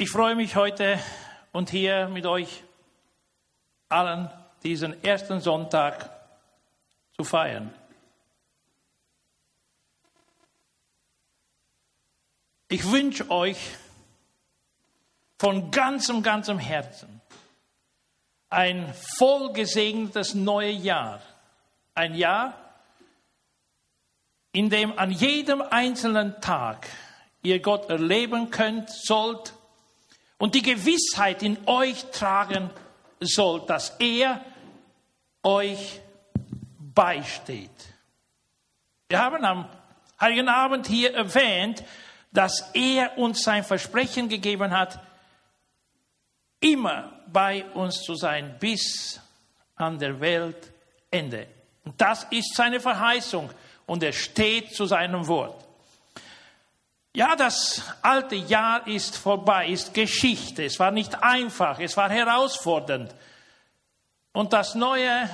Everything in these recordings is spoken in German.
Ich freue mich heute und hier mit euch allen diesen ersten Sonntag zu feiern. Ich wünsche euch von ganzem, ganzem Herzen ein vollgesegnetes neues Jahr. Ein Jahr, in dem an jedem einzelnen Tag ihr Gott erleben könnt, sollt und die Gewissheit in euch tragen sollt, dass er euch beisteht. Wir haben am Heiligen Abend hier erwähnt, dass er uns sein Versprechen gegeben hat, immer bei uns zu sein bis an der Weltende. Und das ist seine Verheißung und er steht zu seinem Wort. Ja, das alte Jahr ist vorbei, ist Geschichte. Es war nicht einfach, es war herausfordernd. Und das Neue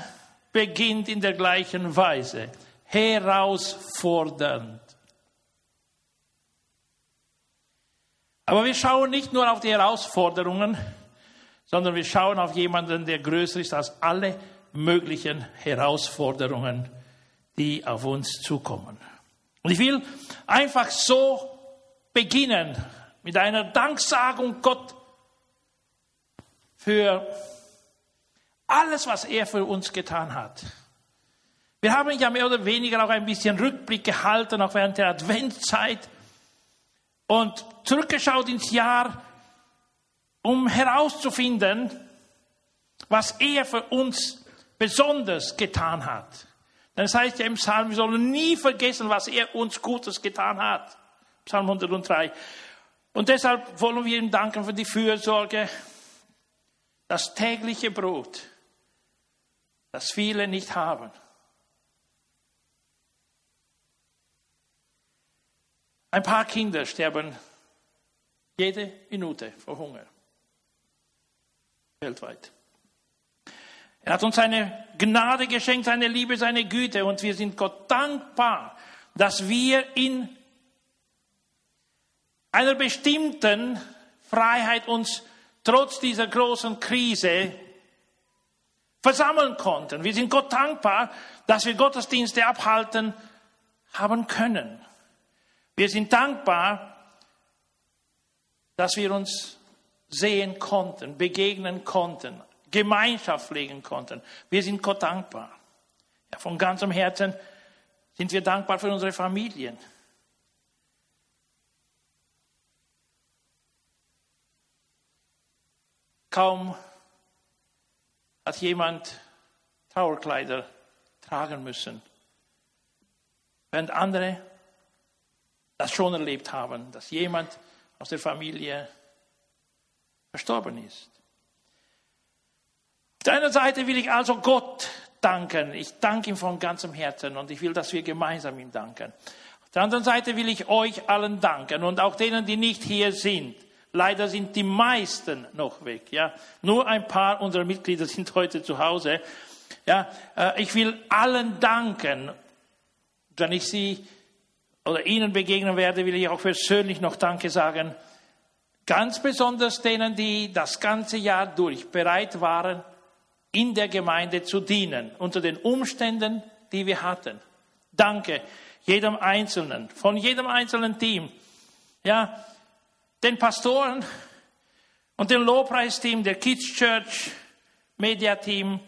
beginnt in der gleichen Weise. Herausfordernd. Aber wir schauen nicht nur auf die Herausforderungen, sondern wir schauen auf jemanden, der größer ist als alle möglichen Herausforderungen, die auf uns zukommen. Und ich will einfach so beginnen mit einer Danksagung Gott für alles, was er für uns getan hat. Wir haben ja mehr oder weniger auch ein bisschen Rückblick gehalten, auch während der Adventszeit und zurückgeschaut ins Jahr, um herauszufinden, was er für uns besonders getan hat. Denn es heißt ja im Psalm, wir sollen nie vergessen, was er uns Gutes getan hat. Psalm 103. Und deshalb wollen wir ihm danken für die Fürsorge, das tägliche Brot, das viele nicht haben. Ein paar Kinder sterben jede Minute vor Hunger. Weltweit. Er hat uns seine Gnade geschenkt, seine Liebe, seine Güte und wir sind Gott dankbar, dass wir in einer bestimmten Freiheit uns trotz dieser großen Krise versammeln konnten. Wir sind Gott dankbar, dass wir Gottesdienste abhalten haben können. Wir sind dankbar, dass wir uns sehen konnten, begegnen konnten, Gemeinschaft pflegen konnten. Wir sind Gott dankbar. Ja, von ganzem Herzen sind wir dankbar für unsere Familien. Kaum hat jemand Trauerkleider tragen müssen, während andere das schon erlebt haben, dass jemand aus der Familie verstorben ist. Auf der einen Seite will ich also Gott danken. Ich danke ihm von ganzem Herzen und ich will, dass wir gemeinsam ihm danken. Auf der anderen Seite will ich euch allen danken und auch denen, die nicht hier sind. Leider sind die meisten noch weg. Ja, nur ein paar unserer Mitglieder sind heute zu Hause. Ja, äh, ich will allen danken. Wenn ich sie oder ihnen begegnen werde, will ich auch persönlich noch Danke sagen. Ganz besonders denen, die das ganze Jahr durch bereit waren, in der Gemeinde zu dienen, unter den Umständen, die wir hatten. Danke jedem Einzelnen, von jedem einzelnen Team. Ja, den Pastoren und dem Lobpreisteam der Kids Church Media Team.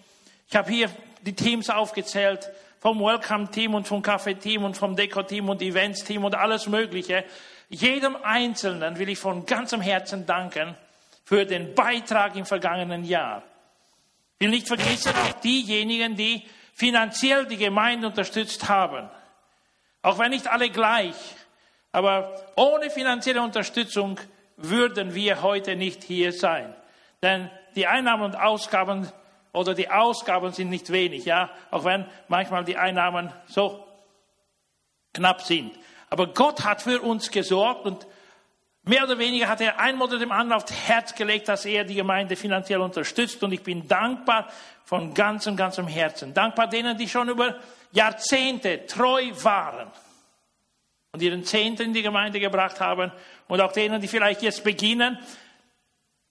Ich habe hier die Teams aufgezählt vom Welcome Team und vom Kaffee Team und vom Deko Team und Events Team und alles Mögliche. Jedem Einzelnen will ich von ganzem Herzen danken für den Beitrag im vergangenen Jahr. Ich will nicht vergessen auch diejenigen, die finanziell die Gemeinde unterstützt haben. Auch wenn nicht alle gleich. Aber ohne finanzielle Unterstützung würden wir heute nicht hier sein. Denn die Einnahmen und Ausgaben oder die Ausgaben sind nicht wenig, ja, auch wenn manchmal die Einnahmen so knapp sind. Aber Gott hat für uns gesorgt und mehr oder weniger hat er ein oder dem anderen aufs Herz gelegt, dass er die Gemeinde finanziell unterstützt. Und ich bin dankbar von ganzem, ganzem Herzen. Dankbar denen, die schon über Jahrzehnte treu waren und ihren Zehnten in die Gemeinde gebracht haben und auch denen, die vielleicht jetzt beginnen.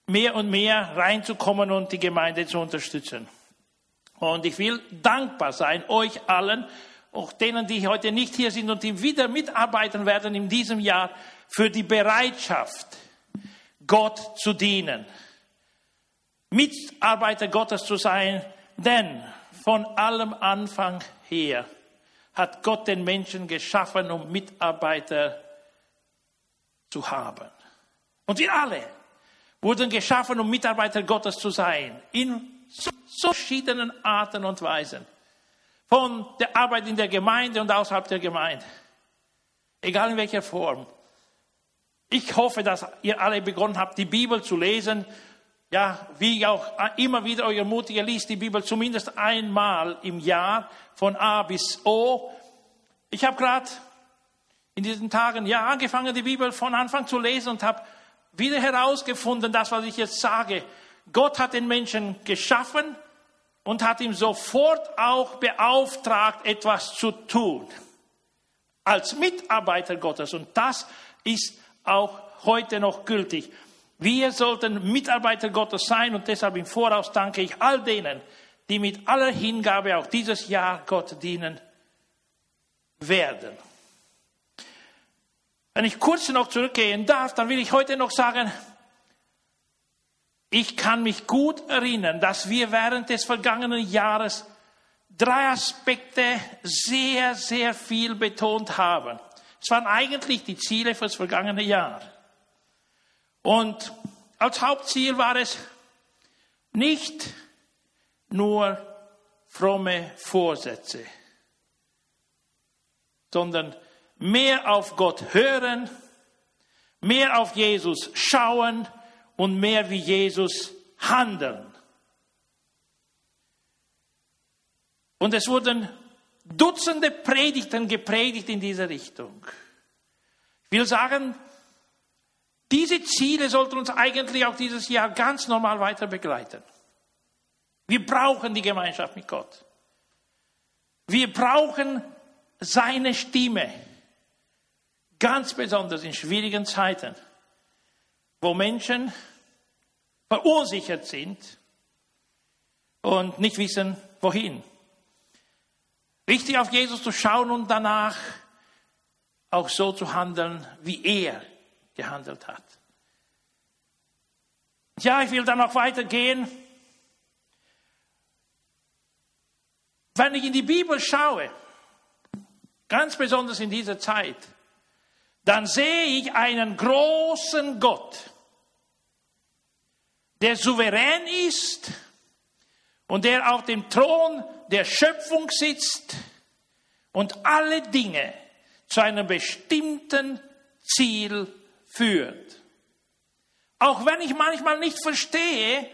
mehr und mehr reinzukommen und die Gemeinde zu unterstützen. Und ich will dankbar sein, euch allen, auch denen, die heute nicht hier sind und die wieder mitarbeiten werden in diesem Jahr, für die Bereitschaft, Gott zu dienen. Mitarbeiter Gottes zu sein, denn von allem Anfang her hat Gott den Menschen geschaffen, um Mitarbeiter zu haben. Und wir alle wurden geschaffen, um Mitarbeiter Gottes zu sein, in so, so verschiedenen Arten und Weisen. Von der Arbeit in der Gemeinde und außerhalb der Gemeinde. Egal in welcher Form. Ich hoffe, dass ihr alle begonnen habt, die Bibel zu lesen. Ja, wie auch immer wieder euch ermutige, liest die Bibel zumindest einmal im Jahr von A bis O. Ich habe gerade in diesen Tagen ja angefangen, die Bibel von Anfang zu lesen und habe wieder herausgefunden, das, was ich jetzt sage. Gott hat den Menschen geschaffen und hat ihm sofort auch beauftragt, etwas zu tun. Als Mitarbeiter Gottes. Und das ist auch heute noch gültig. Wir sollten Mitarbeiter Gottes sein und deshalb im Voraus danke ich all denen, die mit aller Hingabe auch dieses Jahr Gott dienen werden. Wenn ich kurz noch zurückgehen darf, dann will ich heute noch sagen, ich kann mich gut erinnern, dass wir während des vergangenen Jahres drei Aspekte sehr, sehr viel betont haben. Es waren eigentlich die Ziele für das vergangene Jahr. Und als Hauptziel war es nicht nur fromme Vorsätze, sondern mehr auf Gott hören, mehr auf Jesus schauen, und mehr wie Jesus handeln. Und es wurden Dutzende Predigten gepredigt in diese Richtung. Ich will sagen, diese Ziele sollten uns eigentlich auch dieses Jahr ganz normal weiter begleiten. Wir brauchen die Gemeinschaft mit Gott. Wir brauchen seine Stimme. Ganz besonders in schwierigen Zeiten wo Menschen verunsichert sind und nicht wissen, wohin. Richtig auf Jesus zu schauen und danach auch so zu handeln, wie er gehandelt hat. Ja, ich will dann noch weitergehen. Wenn ich in die Bibel schaue, ganz besonders in dieser Zeit, dann sehe ich einen großen Gott, der souverän ist und der auf dem Thron der Schöpfung sitzt und alle Dinge zu einem bestimmten Ziel führt. Auch wenn ich manchmal nicht verstehe,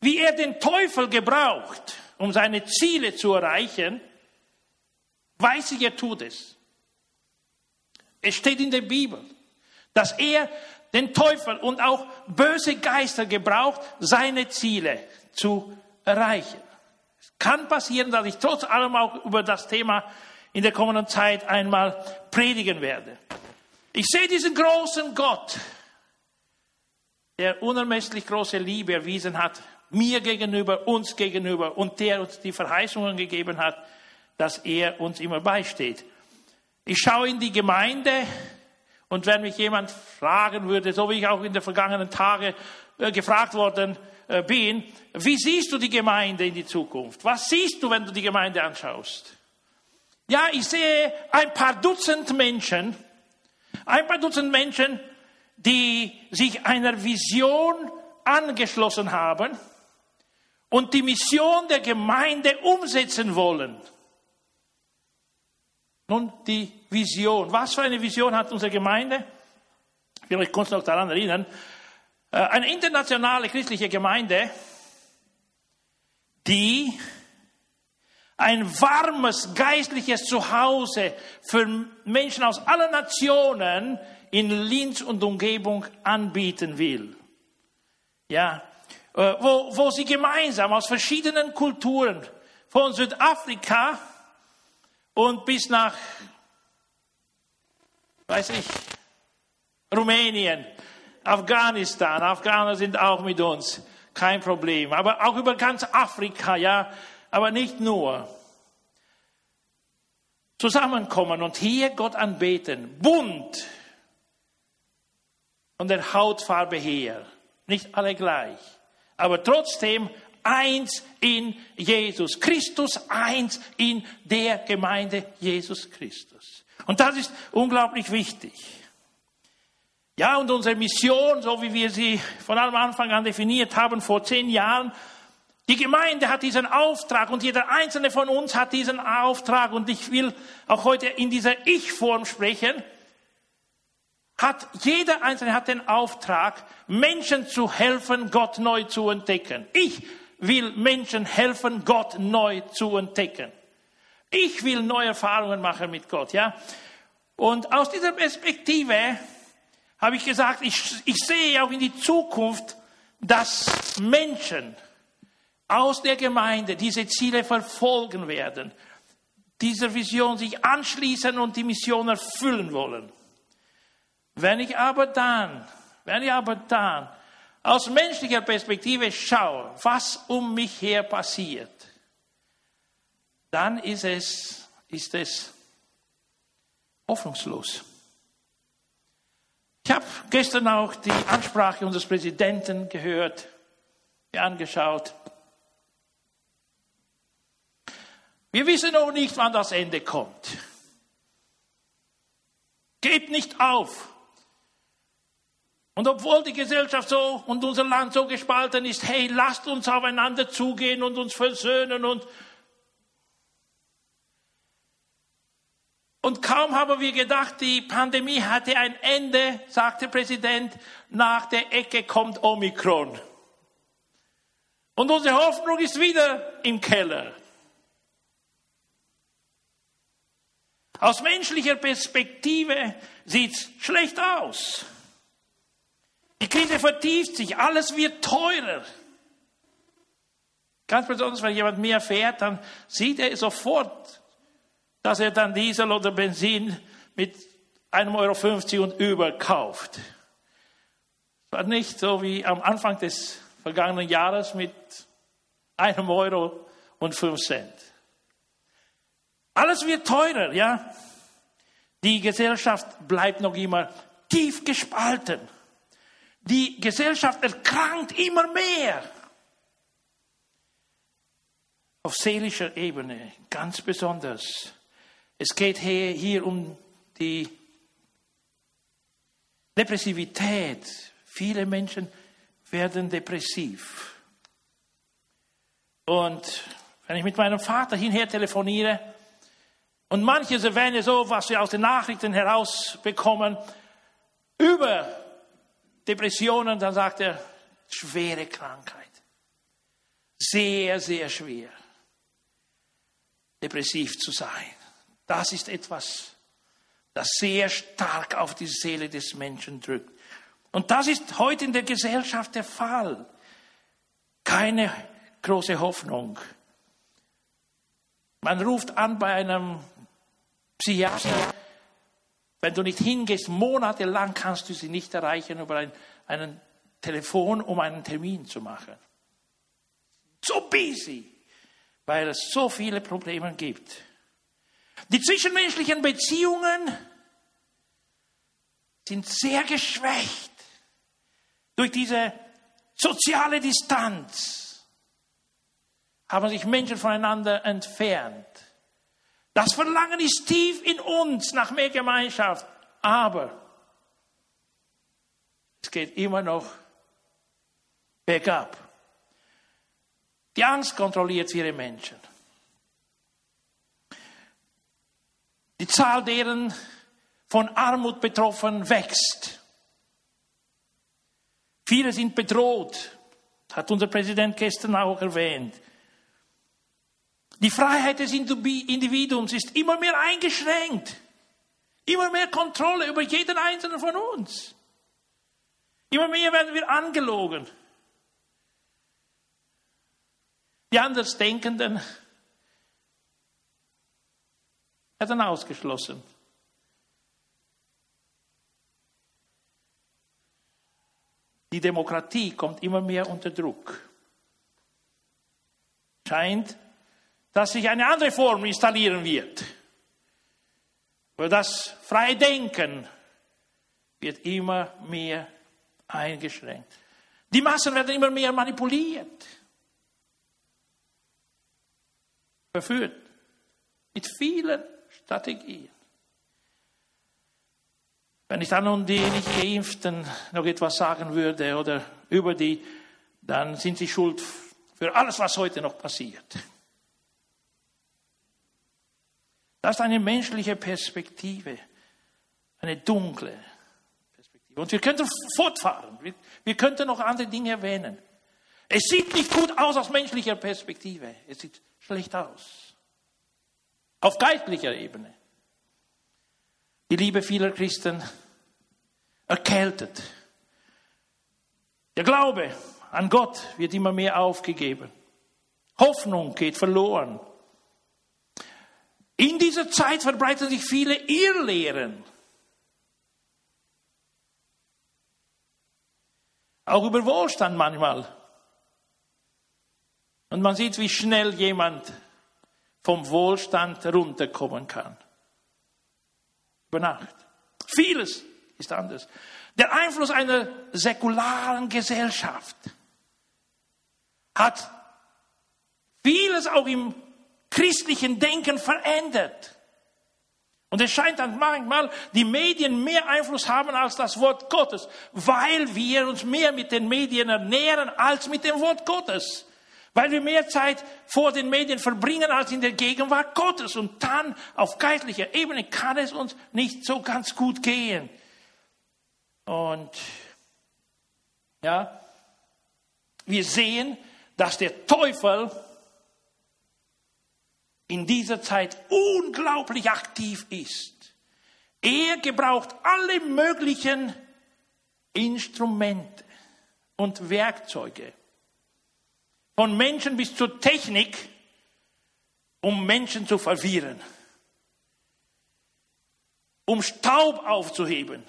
wie er den Teufel gebraucht, um seine Ziele zu erreichen, weiß ich, er tut es. Es steht in der Bibel, dass er den Teufel und auch böse Geister gebraucht, seine Ziele zu erreichen. Es kann passieren, dass ich trotz allem auch über das Thema in der kommenden Zeit einmal predigen werde. Ich sehe diesen großen Gott, der unermesslich große Liebe erwiesen hat, mir gegenüber, uns gegenüber und der uns die Verheißungen gegeben hat, dass er uns immer beisteht. Ich schaue in die Gemeinde und wenn mich jemand fragen würde, so wie ich auch in den vergangenen Tagen äh, gefragt worden äh, bin, wie siehst du die Gemeinde in die Zukunft? Was siehst du, wenn du die Gemeinde anschaust? Ja, ich sehe ein paar Dutzend Menschen, ein paar Dutzend Menschen, die sich einer Vision angeschlossen haben und die Mission der Gemeinde umsetzen wollen. Nun, die Vision. Was für eine Vision hat unsere Gemeinde? Ich will euch kurz noch daran erinnern. Äh, eine internationale christliche Gemeinde, die ein warmes geistliches Zuhause für Menschen aus allen Nationen in Linz und Umgebung anbieten will. Ja, äh, wo, wo sie gemeinsam aus verschiedenen Kulturen, von Südafrika und bis nach, weiß ich, Rumänien, Afghanistan, Afghaner sind auch mit uns, kein Problem. Aber auch über ganz Afrika, ja, aber nicht nur. Zusammenkommen und hier Gott anbeten, bunt, von der Hautfarbe her, nicht alle gleich, aber trotzdem eins in Jesus. Christus eins in der Gemeinde Jesus Christus. Und das ist unglaublich wichtig. Ja, und unsere Mission, so wie wir sie von allem Anfang an definiert haben vor zehn Jahren, die Gemeinde hat diesen Auftrag und jeder einzelne von uns hat diesen Auftrag und ich will auch heute in dieser Ich-Form sprechen. Hat, jeder einzelne hat den Auftrag, Menschen zu helfen, Gott neu zu entdecken. Ich will Menschen helfen, Gott neu zu entdecken. Ich will neue Erfahrungen machen mit Gott, ja. Und aus dieser Perspektive habe ich gesagt, ich, ich sehe auch in die Zukunft, dass Menschen aus der Gemeinde diese Ziele verfolgen werden, dieser Vision sich anschließen und die Mission erfüllen wollen. Wenn ich aber dann, wenn ich aber dann aus menschlicher Perspektive schaue, was um mich her passiert, dann ist es, ist es hoffnungslos. Ich habe gestern auch die Ansprache unseres Präsidenten gehört, mir angeschaut. Wir wissen noch nicht, wann das Ende kommt. Gebt nicht auf. Und obwohl die Gesellschaft so und unser Land so gespalten ist, hey, lasst uns aufeinander zugehen und uns versöhnen und Und kaum haben wir gedacht, die Pandemie hatte ein Ende, sagt der Präsident, nach der Ecke kommt Omikron. Und unsere Hoffnung ist wieder im Keller. Aus menschlicher Perspektive sieht's schlecht aus. Die Krise vertieft sich, alles wird teurer. Ganz besonders, wenn jemand mehr fährt, dann sieht er sofort, dass er dann Diesel oder Benzin mit 1,50 Euro und über kauft. Es war nicht so wie am Anfang des vergangenen Jahres mit einem Euro und fünf Cent. Alles wird teurer, ja. Die Gesellschaft bleibt noch immer tief gespalten. Die Gesellschaft erkrankt immer mehr. Auf seelischer Ebene ganz besonders. Es geht hier, hier um die Depressivität. Viele Menschen werden depressiv. Und wenn ich mit meinem Vater hinher telefoniere, und manche erwähnen so, was wir aus den Nachrichten herausbekommen, über Depressionen, dann sagt er, schwere Krankheit. Sehr, sehr schwer, depressiv zu sein. Das ist etwas, das sehr stark auf die Seele des Menschen drückt. Und das ist heute in der Gesellschaft der Fall. Keine große Hoffnung. Man ruft an bei einem Psychiater, wenn du nicht hingehst, monatelang kannst du sie nicht erreichen über ein einen Telefon, um einen Termin zu machen. So busy, weil es so viele Probleme gibt. Die zwischenmenschlichen Beziehungen sind sehr geschwächt durch diese soziale Distanz. Haben sich Menschen voneinander entfernt. Das Verlangen ist tief in uns nach mehr Gemeinschaft. Aber es geht immer noch bergab. Die Angst kontrolliert viele Menschen. Die Zahl deren von Armut betroffen wächst. Viele sind bedroht, hat unser Präsident gestern auch erwähnt. Die Freiheit des Individuums ist immer mehr eingeschränkt. Immer mehr Kontrolle über jeden einzelnen von uns. Immer mehr werden wir angelogen. Die Andersdenkenden werden ausgeschlossen. Die Demokratie kommt immer mehr unter Druck. Scheint, dass sich eine andere Form installieren wird. Aber das freie Denken wird immer mehr eingeschränkt. Die Massen werden immer mehr manipuliert, verführt mit vielen Strategien. Wenn ich dann um die nicht Geimpften noch etwas sagen würde oder über die, dann sind sie schuld für alles, was heute noch passiert. Das ist eine menschliche Perspektive, eine dunkle Perspektive. Und wir könnten fortfahren. Wir, wir könnten noch andere Dinge erwähnen. Es sieht nicht gut aus aus menschlicher Perspektive. Es sieht schlecht aus. Auf geistlicher Ebene. Die Liebe vieler Christen erkältet. Der Glaube an Gott wird immer mehr aufgegeben. Hoffnung geht verloren. In dieser Zeit verbreiten sich viele Irrlehren. Auch über Wohlstand manchmal. Und man sieht, wie schnell jemand vom Wohlstand runterkommen kann. Über Nacht. Vieles ist anders. Der Einfluss einer säkularen Gesellschaft hat vieles auch im christlichen Denken verändert. Und es scheint dann manchmal, die Medien mehr Einfluss haben als das Wort Gottes, weil wir uns mehr mit den Medien ernähren als mit dem Wort Gottes. Weil wir mehr Zeit vor den Medien verbringen als in der Gegenwart Gottes. Und dann auf geistlicher Ebene kann es uns nicht so ganz gut gehen. Und ja, wir sehen, dass der Teufel in dieser Zeit unglaublich aktiv ist. Er gebraucht alle möglichen Instrumente und Werkzeuge, von Menschen bis zur Technik, um Menschen zu verwirren, um Staub aufzuheben,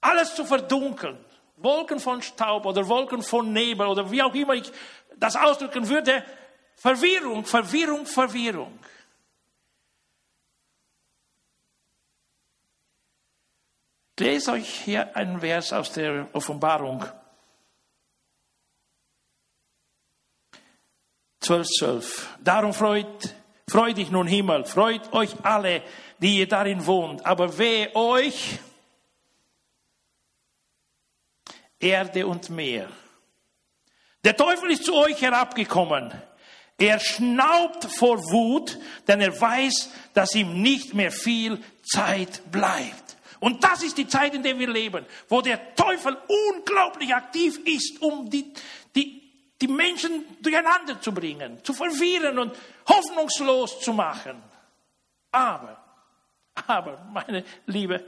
alles zu verdunkeln, Wolken von Staub oder Wolken von Nebel oder wie auch immer ich das ausdrücken würde, Verwirrung, Verwirrung, Verwirrung. Ich lese euch hier einen Vers aus der Offenbarung. 12, 12. Darum freut, freut dich nun Himmel, freut euch alle, die ihr darin wohnt. Aber weh euch, Erde und Meer. Der Teufel ist zu euch herabgekommen er schnaubt vor Wut, denn er weiß, dass ihm nicht mehr viel Zeit bleibt. Und das ist die Zeit, in der wir leben, wo der Teufel unglaublich aktiv ist, um die, die, die Menschen durcheinander zu bringen, zu verwirren und hoffnungslos zu machen. Aber, aber, meine liebe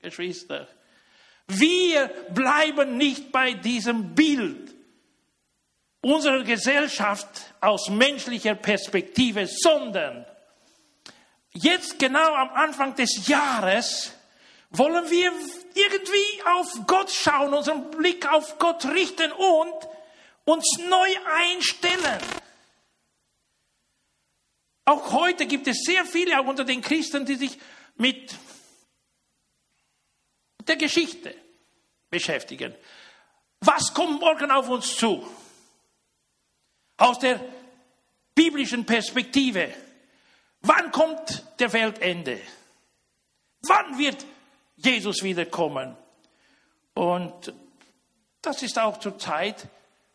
Geschwister, wir bleiben nicht bei diesem Bild unserer Gesellschaft aus menschlicher Perspektive, sondern jetzt genau am Anfang des Jahres wollen wir irgendwie auf Gott schauen, unseren Blick auf Gott richten und uns neu einstellen. Auch heute gibt es sehr viele, auch unter den Christen, die sich mit der Geschichte beschäftigen. Was kommt morgen auf uns zu? Aus der biblischen Perspektive. Wann kommt der Weltende? Wann wird Jesus wiederkommen? Und das ist auch zur Zeit,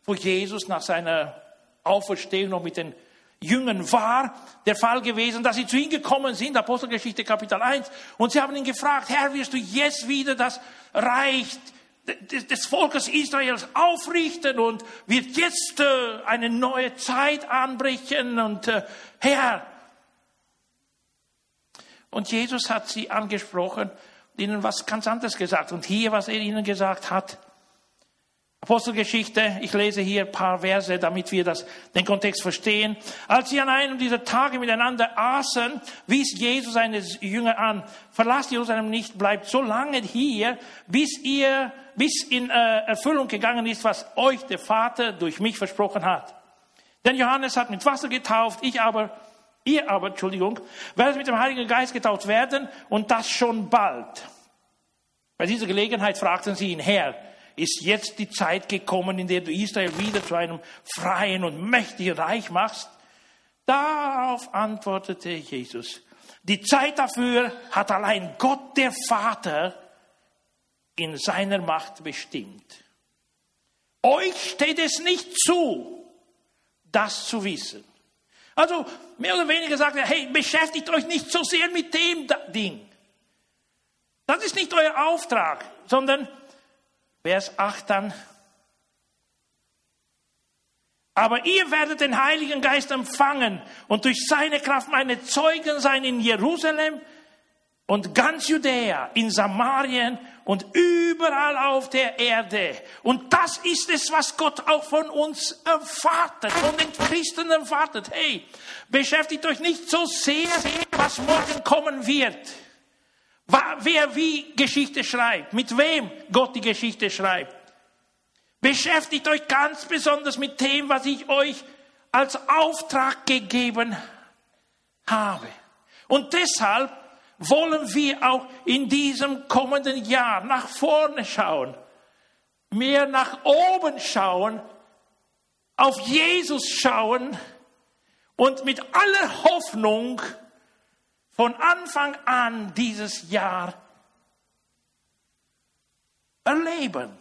wo Jesus nach seiner Auferstehung noch mit den Jüngern war, der Fall gewesen, dass sie zu ihm gekommen sind, Apostelgeschichte Kapitel 1, und sie haben ihn gefragt, Herr, wirst du jetzt wieder das Reich des Volkes Israels aufrichten und wird jetzt äh, eine neue Zeit anbrechen und äh, Herr. Und Jesus hat sie angesprochen ihnen was ganz anderes gesagt. Und hier, was er ihnen gesagt hat, Apostelgeschichte, ich lese hier ein paar Verse, damit wir das, den Kontext verstehen. Als sie an einem dieser Tage miteinander aßen, wies Jesus seine Jünger an, verlasst Jerusalem nicht, bleibt so lange hier, bis ihr, bis in äh, Erfüllung gegangen ist, was euch der Vater durch mich versprochen hat. Denn Johannes hat mit Wasser getauft, ich aber, ihr aber, Entschuldigung, werdet mit dem Heiligen Geist getauft werden und das schon bald. Bei dieser Gelegenheit fragten sie ihn, Herr, ist jetzt die Zeit gekommen, in der du Israel wieder zu einem freien und mächtigen Reich machst? Darauf antwortete Jesus, die Zeit dafür hat allein Gott der Vater in seiner Macht bestimmt. Euch steht es nicht zu, das zu wissen. Also mehr oder weniger sagt er, hey, beschäftigt euch nicht so sehr mit dem Ding. Das ist nicht euer Auftrag, sondern Vers 8 dann. Aber ihr werdet den Heiligen Geist empfangen und durch seine Kraft meine Zeugen sein in Jerusalem und ganz Judäa, in Samarien und überall auf der Erde. Und das ist es, was Gott auch von uns erwartet, von den Christen erwartet. Hey, beschäftigt euch nicht so sehr, was morgen kommen wird wer wie Geschichte schreibt, mit wem Gott die Geschichte schreibt. Beschäftigt euch ganz besonders mit dem, was ich euch als Auftrag gegeben habe. Und deshalb wollen wir auch in diesem kommenden Jahr nach vorne schauen, mehr nach oben schauen, auf Jesus schauen und mit aller Hoffnung von Anfang an dieses Jahr erleben.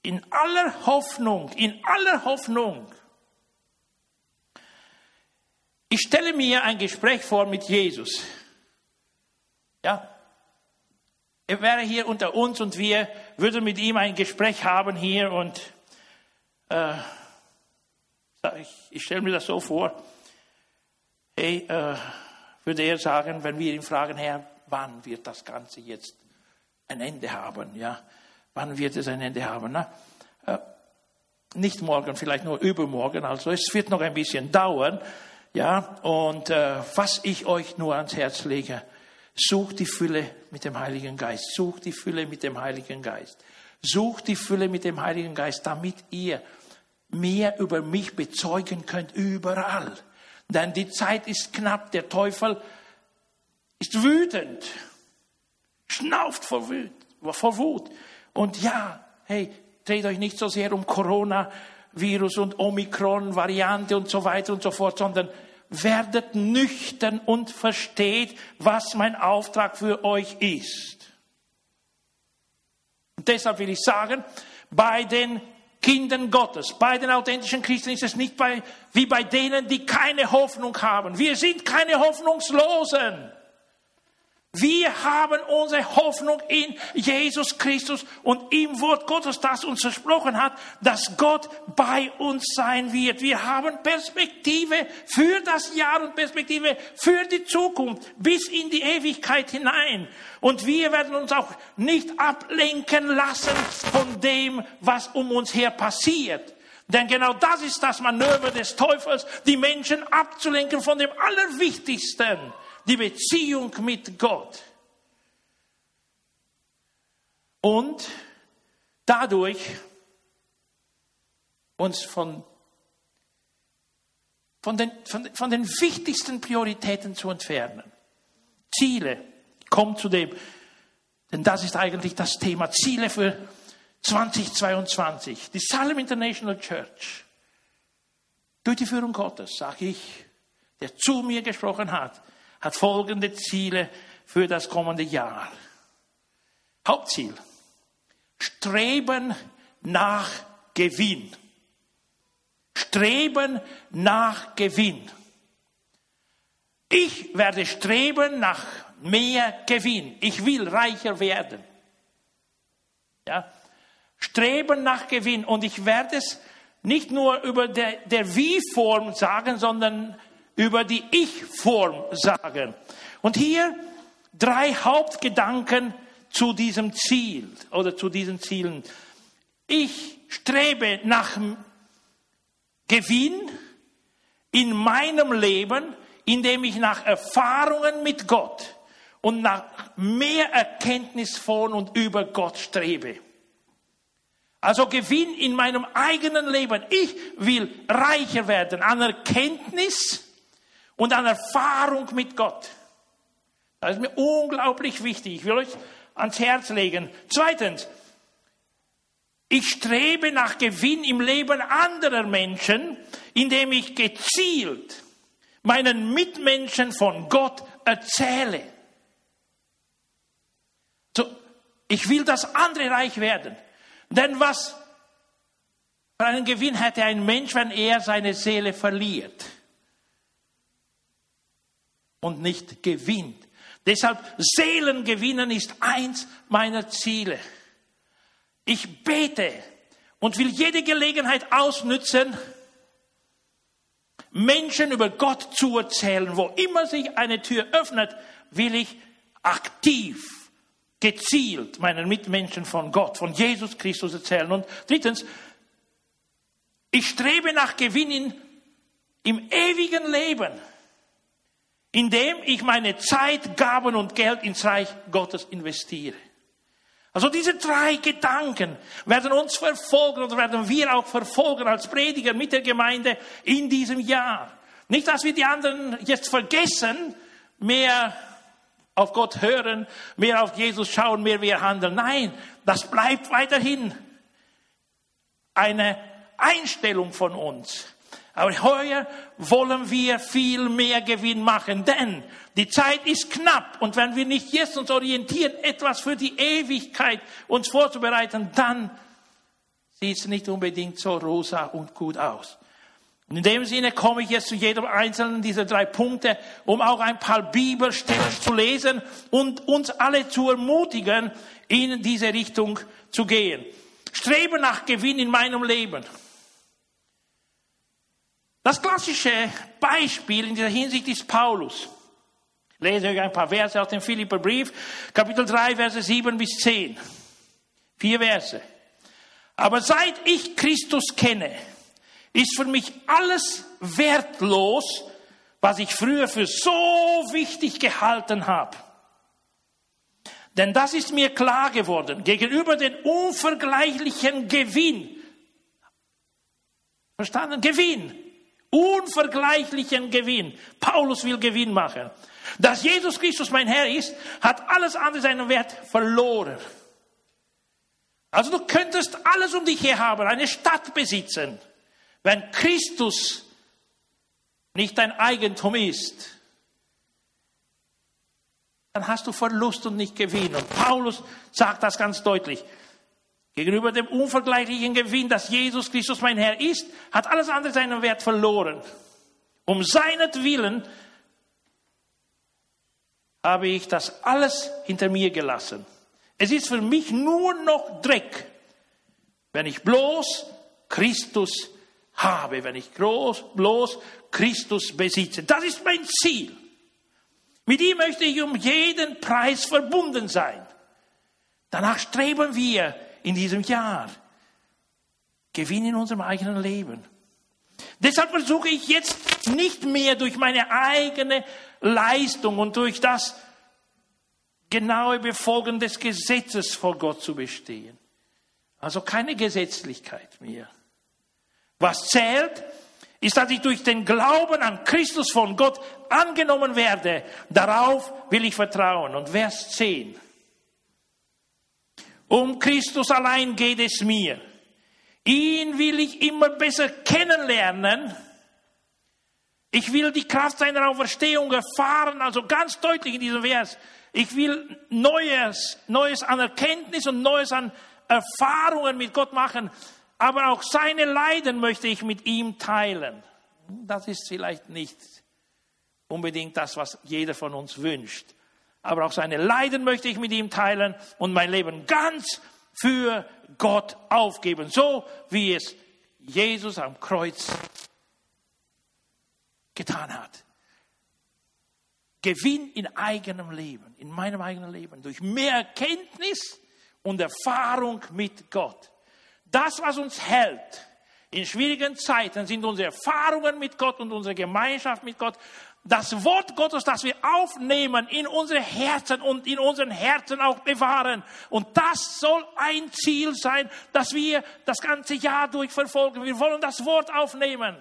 In aller Hoffnung, in aller Hoffnung. Ich stelle mir ein Gespräch vor mit Jesus. Ja, er wäre hier unter uns und wir würden mit ihm ein Gespräch haben hier und äh, ich, ich stelle mir das so vor. Hey, äh, würde er sagen, wenn wir ihn fragen, Herr, wann wird das Ganze jetzt ein Ende haben? Ja, wann wird es ein Ende haben? Na, äh, nicht morgen, vielleicht nur übermorgen. Also es wird noch ein bisschen dauern. Ja, und äh, was ich euch nur ans Herz lege, sucht die Fülle mit dem Heiligen Geist. Sucht die Fülle mit dem Heiligen Geist. Sucht die Fülle mit dem Heiligen Geist, damit ihr mehr über mich bezeugen könnt überall. Denn die Zeit ist knapp. Der Teufel ist wütend, schnauft vor Wut. Vor Wut. Und ja, hey, dreht euch nicht so sehr um Corona-Virus und Omikron-Variante und so weiter und so fort, sondern werdet nüchtern und versteht, was mein Auftrag für euch ist. Und deshalb will ich sagen, bei den Kindern Gottes. Bei den authentischen Christen ist es nicht bei, wie bei denen, die keine Hoffnung haben. Wir sind keine Hoffnungslosen. Wir haben unsere Hoffnung in Jesus Christus und im Wort Gottes, das uns versprochen hat, dass Gott bei uns sein wird. Wir haben Perspektive für das Jahr und Perspektive für die Zukunft bis in die Ewigkeit hinein. Und wir werden uns auch nicht ablenken lassen von dem, was um uns her passiert. Denn genau das ist das Manöver des Teufels, die Menschen abzulenken von dem Allerwichtigsten die Beziehung mit Gott. Und dadurch uns von, von, den, von, von den wichtigsten Prioritäten zu entfernen. Ziele, kommt zu dem, denn das ist eigentlich das Thema Ziele für 2022. Die Salem International Church, durch die Führung Gottes, sage ich, der zu mir gesprochen hat, hat folgende Ziele für das kommende Jahr. Hauptziel. Streben nach Gewinn. Streben nach Gewinn. Ich werde streben nach mehr Gewinn. Ich will reicher werden. Ja? Streben nach Gewinn. Und ich werde es nicht nur über der, der Wie-Form sagen, sondern über die Ich-Form sagen. Und hier drei Hauptgedanken zu diesem Ziel oder zu diesen Zielen. Ich strebe nach Gewinn in meinem Leben, indem ich nach Erfahrungen mit Gott und nach mehr Erkenntnis von und über Gott strebe. Also Gewinn in meinem eigenen Leben. Ich will reicher werden an Erkenntnis und an Erfahrung mit Gott. Das ist mir unglaublich wichtig. Ich will euch ans Herz legen. Zweitens, ich strebe nach Gewinn im Leben anderer Menschen, indem ich gezielt meinen Mitmenschen von Gott erzähle. So, ich will, dass andere reich werden. Denn was für einen Gewinn hätte ein Mensch, wenn er seine Seele verliert und nicht gewinnt? Deshalb Seelen gewinnen ist eins meiner Ziele. Ich bete und will jede Gelegenheit ausnützen, Menschen über Gott zu erzählen. Wo immer sich eine Tür öffnet, will ich aktiv, gezielt meinen Mitmenschen von Gott, von Jesus Christus erzählen. Und drittens, ich strebe nach Gewinn im ewigen Leben, indem ich meine Zeit, Gaben und Geld ins Reich Gottes investiere. Also diese drei Gedanken werden uns verfolgen oder werden wir auch verfolgen als Prediger mit der Gemeinde in diesem Jahr. Nicht, dass wir die anderen jetzt vergessen, mehr auf Gott hören, mehr auf Jesus schauen, mehr wir handeln. Nein, das bleibt weiterhin eine Einstellung von uns. Aber heuer wollen wir viel mehr Gewinn machen, denn die Zeit ist knapp und wenn wir nicht jetzt uns orientieren, etwas für die Ewigkeit uns vorzubereiten, dann sieht es nicht unbedingt so rosa und gut aus. Und in dem Sinne komme ich jetzt zu jedem einzelnen dieser drei Punkte, um auch ein paar Bibelstellen zu lesen und uns alle zu ermutigen, in diese Richtung zu gehen. Strebe nach Gewinn in meinem Leben. Das klassische Beispiel in dieser Hinsicht ist Paulus. Ich lese euch ein paar Verse aus dem Philipperbrief, Kapitel 3, Verse 7 bis 10. Vier Verse. Aber seit ich Christus kenne, ist für mich alles wertlos, was ich früher für so wichtig gehalten habe. Denn das ist mir klar geworden gegenüber dem unvergleichlichen Gewinn. Verstanden? Gewinn unvergleichlichen Gewinn. Paulus will Gewinn machen. Dass Jesus Christus mein Herr ist, hat alles andere seinen Wert verloren. Also du könntest alles um dich her haben, eine Stadt besitzen. Wenn Christus nicht dein Eigentum ist, dann hast du Verlust und nicht Gewinn. Und Paulus sagt das ganz deutlich. Gegenüber dem unvergleichlichen Gewinn, dass Jesus Christus mein Herr ist, hat alles andere seinen Wert verloren. Um seinetwillen habe ich das alles hinter mir gelassen. Es ist für mich nur noch Dreck, wenn ich bloß Christus habe, wenn ich bloß Christus besitze. Das ist mein Ziel. Mit ihm möchte ich um jeden Preis verbunden sein. Danach streben wir in diesem Jahr. Gewinn in unserem eigenen Leben. Deshalb versuche ich jetzt nicht mehr durch meine eigene Leistung und durch das genaue Befolgen des Gesetzes vor Gott zu bestehen. Also keine Gesetzlichkeit mehr. Was zählt, ist, dass ich durch den Glauben an Christus von Gott angenommen werde. Darauf will ich vertrauen. Und Vers 10. Um Christus allein geht es mir. Ihn will ich immer besser kennenlernen. Ich will die Kraft seiner Auferstehung erfahren, also ganz deutlich in diesem Vers. Ich will Neues, Neues an Erkenntnis und Neues an Erfahrungen mit Gott machen, aber auch seine Leiden möchte ich mit ihm teilen. Das ist vielleicht nicht unbedingt das, was jeder von uns wünscht aber auch seine Leiden möchte ich mit ihm teilen und mein Leben ganz für Gott aufgeben, so wie es Jesus am Kreuz getan hat. Gewinn in eigenem Leben, in meinem eigenen Leben, durch mehr Erkenntnis und Erfahrung mit Gott. Das, was uns hält in schwierigen Zeiten, sind unsere Erfahrungen mit Gott und unsere Gemeinschaft mit Gott. Das Wort Gottes, das wir aufnehmen in unsere Herzen und in unseren Herzen auch bewahren. Und das soll ein Ziel sein, dass wir das ganze Jahr durch verfolgen. Wir wollen das Wort aufnehmen,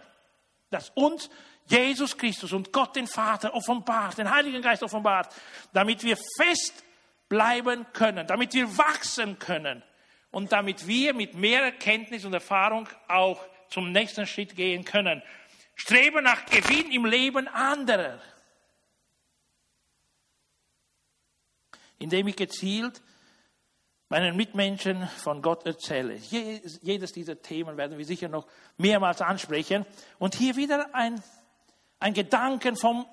das uns Jesus Christus und Gott den Vater offenbart, den Heiligen Geist offenbart, damit wir fest bleiben können, damit wir wachsen können und damit wir mit mehr Erkenntnis und Erfahrung auch zum nächsten Schritt gehen können. Streben nach Gewinn im Leben anderer. Indem ich gezielt meinen Mitmenschen von Gott erzähle. Jedes dieser Themen werden wir sicher noch mehrmals ansprechen. Und hier wieder ein, ein Gedanken vom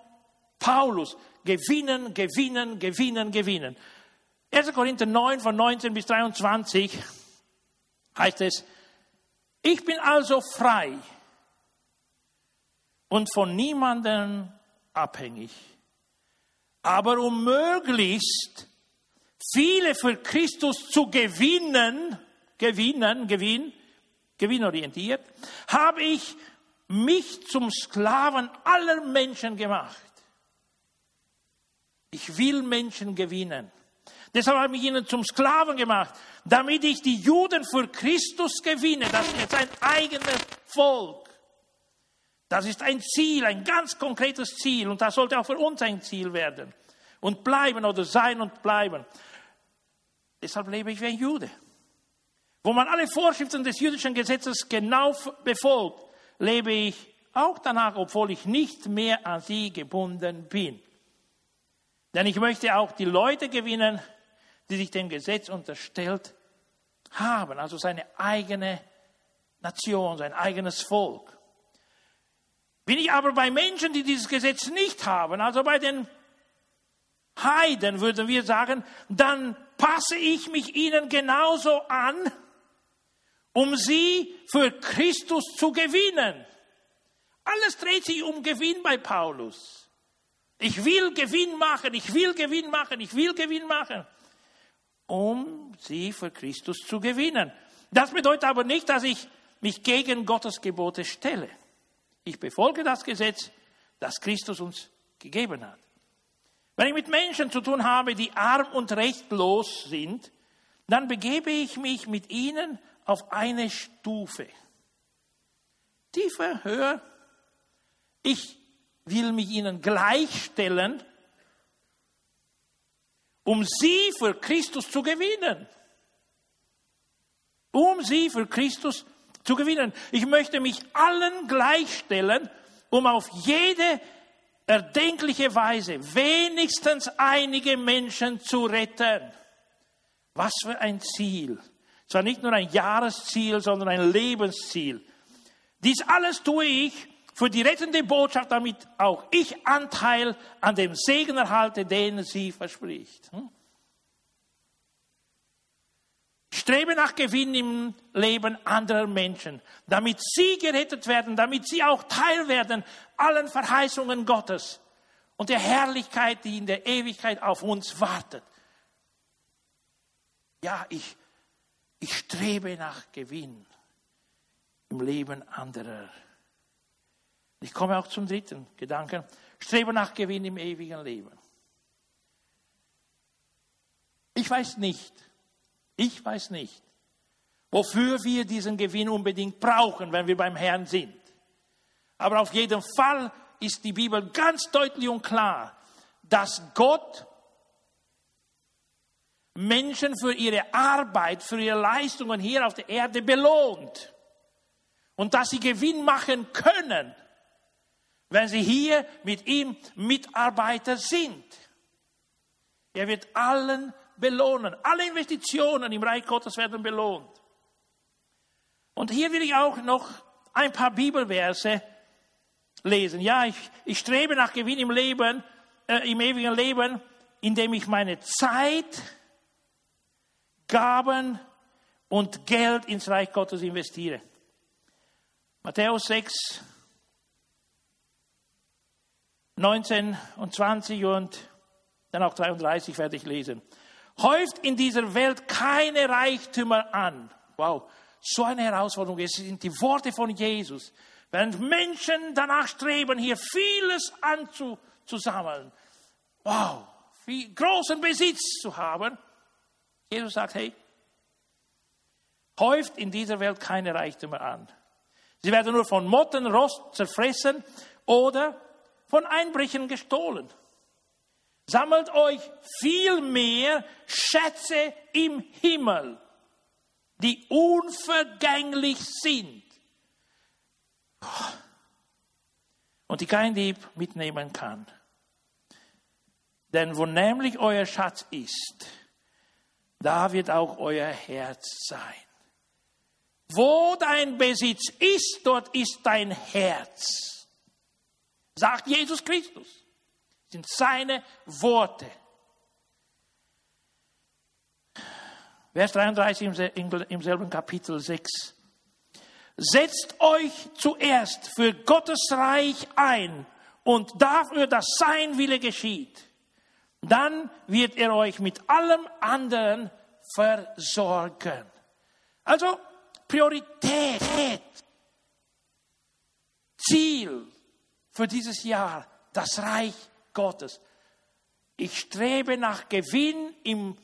Paulus. Gewinnen, gewinnen, gewinnen, gewinnen. 1. Korinther 9 von 19 bis 23 heißt es, ich bin also frei und von niemandem abhängig. Aber um möglichst viele für Christus zu gewinnen, gewinnen, gewinn, gewinnorientiert, habe ich mich zum Sklaven aller Menschen gemacht. Ich will Menschen gewinnen. Deshalb habe ich ihnen zum Sklaven gemacht, damit ich die Juden für Christus gewinne. Das ist jetzt ein eigenes Volk. Das ist ein Ziel, ein ganz konkretes Ziel. Und das sollte auch für uns ein Ziel werden. Und bleiben oder sein und bleiben. Deshalb lebe ich wie ein Jude. Wo man alle Vorschriften des jüdischen Gesetzes genau befolgt, lebe ich auch danach, obwohl ich nicht mehr an sie gebunden bin. Denn ich möchte auch die Leute gewinnen, die sich dem Gesetz unterstellt haben, also seine eigene Nation, sein eigenes Volk. Bin ich aber bei Menschen, die dieses Gesetz nicht haben, also bei den Heiden würden wir sagen, dann passe ich mich ihnen genauso an, um sie für Christus zu gewinnen. Alles dreht sich um Gewinn bei Paulus. Ich will Gewinn machen, ich will Gewinn machen, ich will Gewinn machen um sie für Christus zu gewinnen. Das bedeutet aber nicht, dass ich mich gegen Gottes Gebote stelle. Ich befolge das Gesetz, das Christus uns gegeben hat. Wenn ich mit Menschen zu tun habe, die arm und rechtlos sind, dann begebe ich mich mit ihnen auf eine Stufe. Tiefer, höher. Ich will mich ihnen gleichstellen um sie für Christus zu gewinnen. Um sie für Christus zu gewinnen. Ich möchte mich allen gleichstellen, um auf jede erdenkliche Weise wenigstens einige Menschen zu retten. Was für ein Ziel. Zwar nicht nur ein Jahresziel, sondern ein Lebensziel. Dies alles tue ich, für die rettende Botschaft, damit auch ich Anteil an dem Segen erhalte, den sie verspricht. Hm? Strebe nach Gewinn im Leben anderer Menschen, damit sie gerettet werden, damit sie auch Teil werden allen Verheißungen Gottes und der Herrlichkeit, die in der Ewigkeit auf uns wartet. Ja, ich, ich strebe nach Gewinn im Leben anderer. Ich komme auch zum dritten Gedanken. Strebe nach Gewinn im ewigen Leben. Ich weiß nicht, ich weiß nicht, wofür wir diesen Gewinn unbedingt brauchen, wenn wir beim Herrn sind. Aber auf jeden Fall ist die Bibel ganz deutlich und klar, dass Gott Menschen für ihre Arbeit, für ihre Leistungen hier auf der Erde belohnt. Und dass sie Gewinn machen können wenn sie hier mit ihm Mitarbeiter sind. Er wird allen belohnen. Alle Investitionen im Reich Gottes werden belohnt. Und hier will ich auch noch ein paar Bibelverse lesen. Ja, ich, ich strebe nach Gewinn im Leben, äh, im ewigen Leben, indem ich meine Zeit, Gaben und Geld ins Reich Gottes investiere. Matthäus 6, 19 und 20 und dann auch 33 werde ich lesen. Häuft in dieser Welt keine Reichtümer an. Wow. so eine Herausforderung. Es sind die Worte von Jesus. Während Menschen danach streben, hier vieles anzusammeln, wow, viel großen Besitz zu haben, Jesus sagt, hey, häuft in dieser Welt keine Reichtümer an. Sie werden nur von Motten, Rost zerfressen oder von Einbrechern gestohlen. Sammelt euch viel mehr Schätze im Himmel, die unvergänglich sind und die kein Dieb mitnehmen kann. Denn wo nämlich euer Schatz ist, da wird auch euer Herz sein. Wo dein Besitz ist, dort ist dein Herz, sagt Jesus Christus. Sind seine Worte. Vers 33 im selben Kapitel 6. Setzt euch zuerst für Gottes Reich ein und dafür, dass sein Wille geschieht. Dann wird er euch mit allem anderen versorgen. Also Priorität, Ziel für dieses Jahr, das Reich Gottes. Ich strebe nach Gewinn im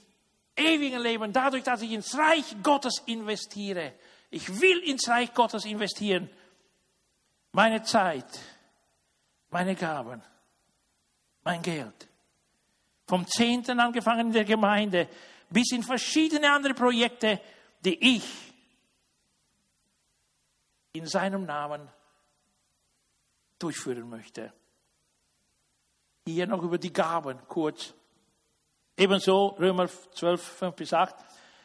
ewigen Leben, dadurch, dass ich ins Reich Gottes investiere. Ich will ins Reich Gottes investieren. Meine Zeit, meine Gaben, mein Geld. Vom Zehnten angefangen in der Gemeinde bis in verschiedene andere Projekte, die ich in seinem Namen durchführen möchte. Hier noch über die Gaben kurz. Ebenso, Römer 12, 5 bis 8.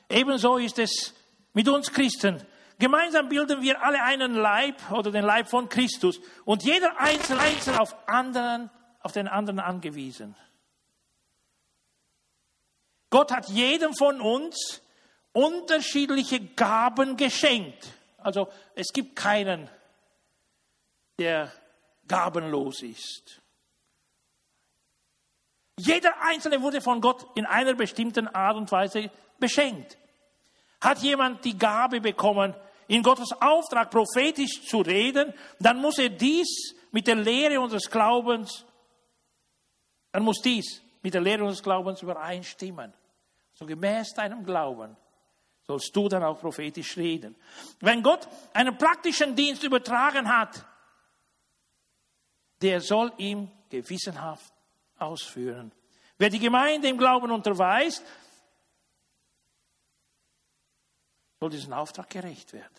Ebenso ist es mit uns Christen. Gemeinsam bilden wir alle einen Leib oder den Leib von Christus und jeder Einzelne einzeln auf, anderen, auf den anderen angewiesen. Gott hat jedem von uns unterschiedliche Gaben geschenkt. Also es gibt keinen, der gabenlos ist. Jeder Einzelne wurde von Gott in einer bestimmten Art und Weise beschenkt. Hat jemand die Gabe bekommen, in Gottes Auftrag prophetisch zu reden, dann muss er dies mit der Lehre unseres Glaubens, dann muss dies mit der Lehre unseres Glaubens übereinstimmen. So gemäß deinem Glauben sollst du dann auch prophetisch reden. Wenn Gott einen praktischen Dienst übertragen hat, der soll ihm gewissenhaft ausführen. Wer die Gemeinde im Glauben unterweist, soll diesen Auftrag gerecht werden.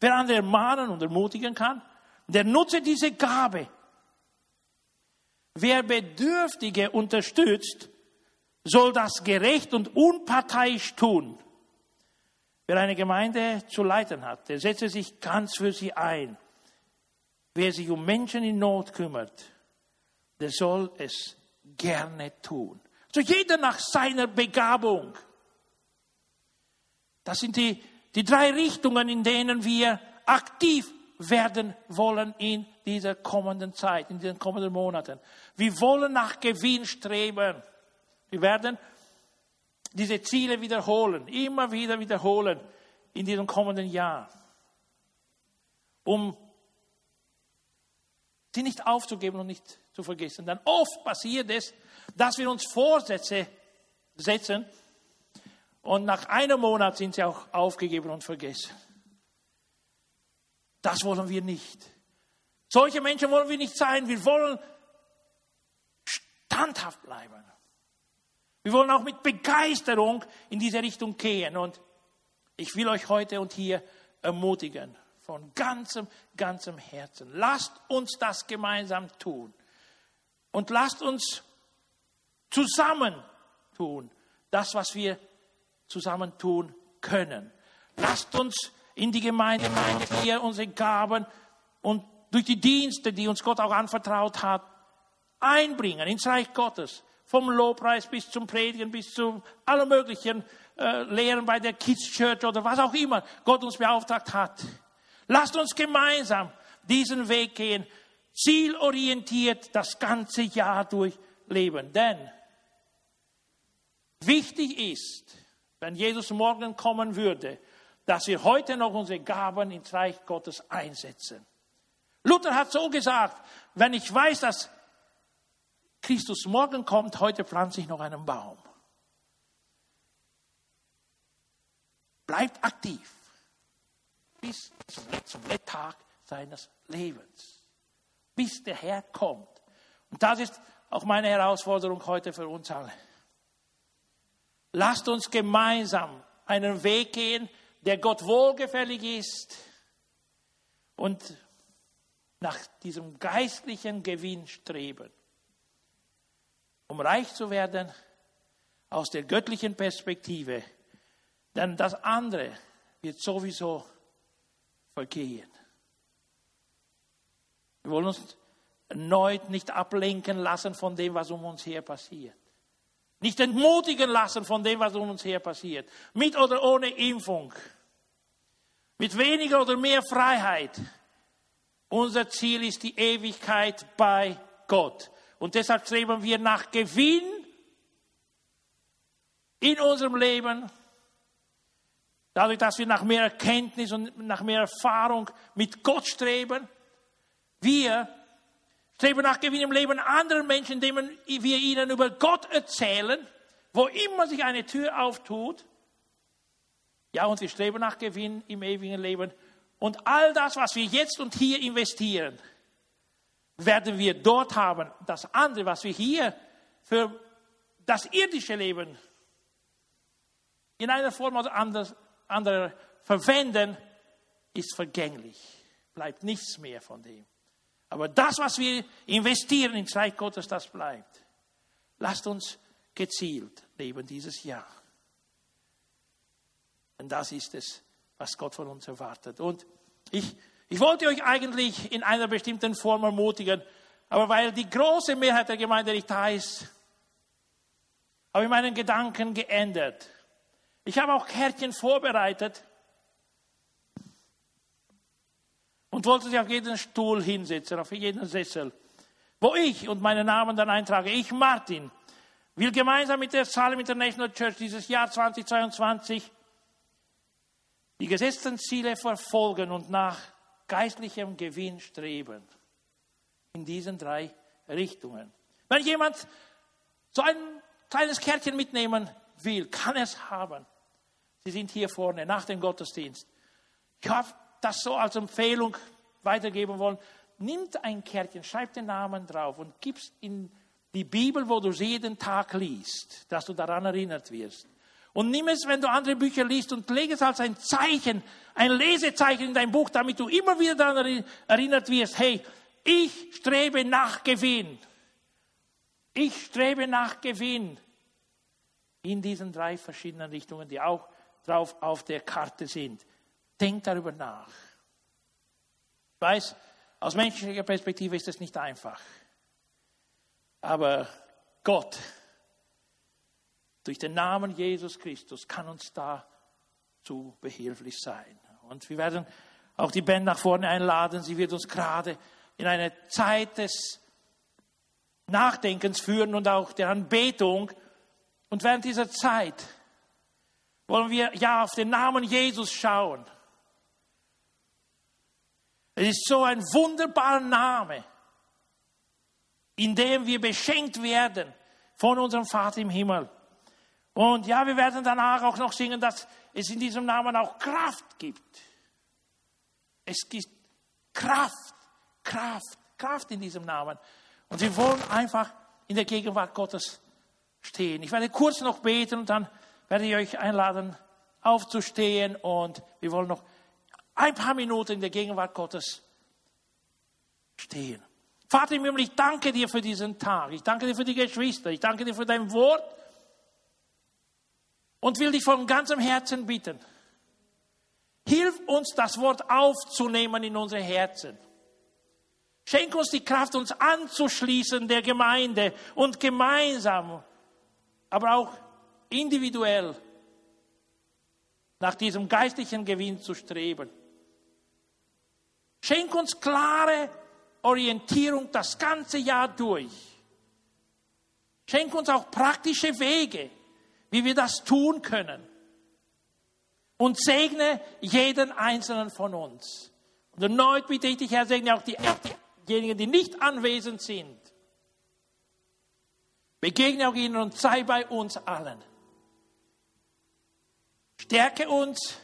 Wer andere ermahnen und ermutigen kann, der nutze diese Gabe. Wer Bedürftige unterstützt, soll das gerecht und unparteiisch tun. Wer eine Gemeinde zu leiten hat, der setze sich ganz für sie ein. Wer sich um Menschen in Not kümmert, der soll es gerne tun. So jeder nach seiner Begabung. Das sind die, die drei Richtungen, in denen wir aktiv werden wollen in dieser kommenden Zeit, in den kommenden Monaten. Wir wollen nach Gewinn streben. Wir werden diese Ziele wiederholen, immer wieder wiederholen in diesem kommenden Jahr, um sie nicht aufzugeben und nicht zu vergessen. Dann oft passiert es, dass wir uns Vorsätze setzen und nach einem Monat sind sie auch aufgegeben und vergessen. Das wollen wir nicht. Solche Menschen wollen wir nicht sein. Wir wollen standhaft bleiben. Wir wollen auch mit Begeisterung in diese Richtung gehen. Und ich will euch heute und hier ermutigen, von ganzem, ganzem Herzen. Lasst uns das gemeinsam tun. Und lasst uns zusammen tun, das, was wir zusammen tun können. Lasst uns in die Gemeinde, hier unsere Gaben und durch die Dienste, die uns Gott auch anvertraut hat, einbringen ins Reich Gottes. Vom Lobpreis bis zum Predigen, bis zu allen möglichen äh, Lehren bei der Kids Church oder was auch immer Gott uns beauftragt hat. Lasst uns gemeinsam diesen Weg gehen, zielorientiert das ganze Jahr durchleben. Denn wichtig ist, wenn Jesus morgen kommen würde, dass wir heute noch unsere Gaben ins Reich Gottes einsetzen. Luther hat so gesagt, wenn ich weiß, dass Christus morgen kommt, heute pflanze ich noch einen Baum. Bleibt aktiv bis zum Tag seines Lebens, bis der Herr kommt. Und das ist auch meine Herausforderung heute für uns alle. Lasst uns gemeinsam einen Weg gehen, der Gott wohlgefällig ist und nach diesem geistlichen Gewinn streben, um reich zu werden aus der göttlichen Perspektive. Denn das andere wird sowieso vergehen. Wir wollen uns erneut nicht ablenken lassen von dem, was um uns her passiert. Nicht entmutigen lassen von dem, was um uns her passiert. Mit oder ohne Impfung. Mit weniger oder mehr Freiheit. Unser Ziel ist die Ewigkeit bei Gott. Und deshalb streben wir nach Gewinn in unserem Leben. Dadurch, dass wir nach mehr Erkenntnis und nach mehr Erfahrung mit Gott streben. Wir streben nach Gewinn im Leben anderer Menschen, indem wir ihnen über Gott erzählen, wo immer sich eine Tür auftut. Ja, und wir streben nach Gewinn im ewigen Leben. Und all das, was wir jetzt und hier investieren, werden wir dort haben. Das andere, was wir hier für das irdische Leben in einer Form oder anderer verwenden, ist vergänglich. Bleibt nichts mehr von dem. Aber das, was wir investieren ins Reich Gottes, das bleibt. Lasst uns gezielt leben dieses Jahr. Denn das ist es, was Gott von uns erwartet. Und ich, ich wollte euch eigentlich in einer bestimmten Form ermutigen, aber weil die große Mehrheit der Gemeinde nicht da ist, habe ich meinen Gedanken geändert. Ich habe auch Kärtchen vorbereitet und wollte sich auf jeden Stuhl hinsetzen, auf jeden Sessel, wo ich und meine Namen dann eintrage. Ich, Martin, will gemeinsam mit der Salem International Church dieses Jahr 2022 die gesetzten Ziele verfolgen und nach geistlichem Gewinn streben. In diesen drei Richtungen. Wenn jemand so ein kleines Kärtchen mitnehmen will, kann es haben. Sie sind hier vorne nach dem Gottesdienst. Ich habe das so als Empfehlung weitergeben wollen, nimmt ein Kärtchen, schreibt den Namen drauf und gib's in die Bibel, wo du jeden Tag liest, dass du daran erinnert wirst. Und nimm es, wenn du andere Bücher liest und leg es als ein Zeichen, ein Lesezeichen in dein Buch, damit du immer wieder daran erinnert wirst, hey, ich strebe nach Gewinn. Ich strebe nach Gewinn in diesen drei verschiedenen Richtungen, die auch drauf auf der Karte sind. Denk darüber nach. Ich weiß, aus menschlicher Perspektive ist es nicht einfach. Aber Gott, durch den Namen Jesus Christus, kann uns dazu behilflich sein. Und wir werden auch die Band nach vorne einladen. Sie wird uns gerade in eine Zeit des Nachdenkens führen und auch der Anbetung. Und während dieser Zeit wollen wir ja auf den Namen Jesus schauen. Es ist so ein wunderbarer Name, in dem wir beschenkt werden von unserem Vater im Himmel. Und ja, wir werden danach auch noch singen, dass es in diesem Namen auch Kraft gibt. Es gibt Kraft, Kraft, Kraft in diesem Namen. Und wir wollen einfach in der Gegenwart Gottes stehen. Ich werde kurz noch beten und dann werde ich euch einladen, aufzustehen und wir wollen noch ein paar Minuten in der Gegenwart Gottes stehen. Vater im Himmel, ich danke dir für diesen Tag. Ich danke dir für die Geschwister. Ich danke dir für dein Wort. Und will dich von ganzem Herzen bitten. Hilf uns, das Wort aufzunehmen in unsere Herzen. Schenk uns die Kraft, uns anzuschließen der Gemeinde und gemeinsam, aber auch individuell nach diesem geistlichen Gewinn zu streben. Schenk uns klare Orientierung das ganze Jahr durch. Schenk uns auch praktische Wege, wie wir das tun können. Und segne jeden einzelnen von uns. Und erneut bitte ich dich, Herr, segne auch, die, auch diejenigen, die nicht anwesend sind. Begegne auch ihnen und sei bei uns allen. Stärke uns,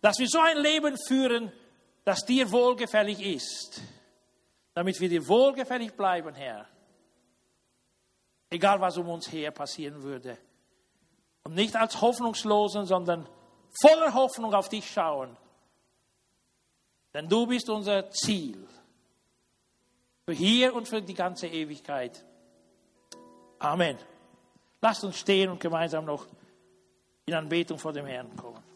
dass wir so ein Leben führen, das dir wohlgefällig ist, damit wir dir wohlgefällig bleiben, Herr. Egal, was um uns her passieren würde. Und nicht als Hoffnungslosen, sondern voller Hoffnung auf dich schauen. Denn du bist unser Ziel. Für hier und für die ganze Ewigkeit. Amen. Lasst uns stehen und gemeinsam noch in Anbetung vor dem Herrn kommen.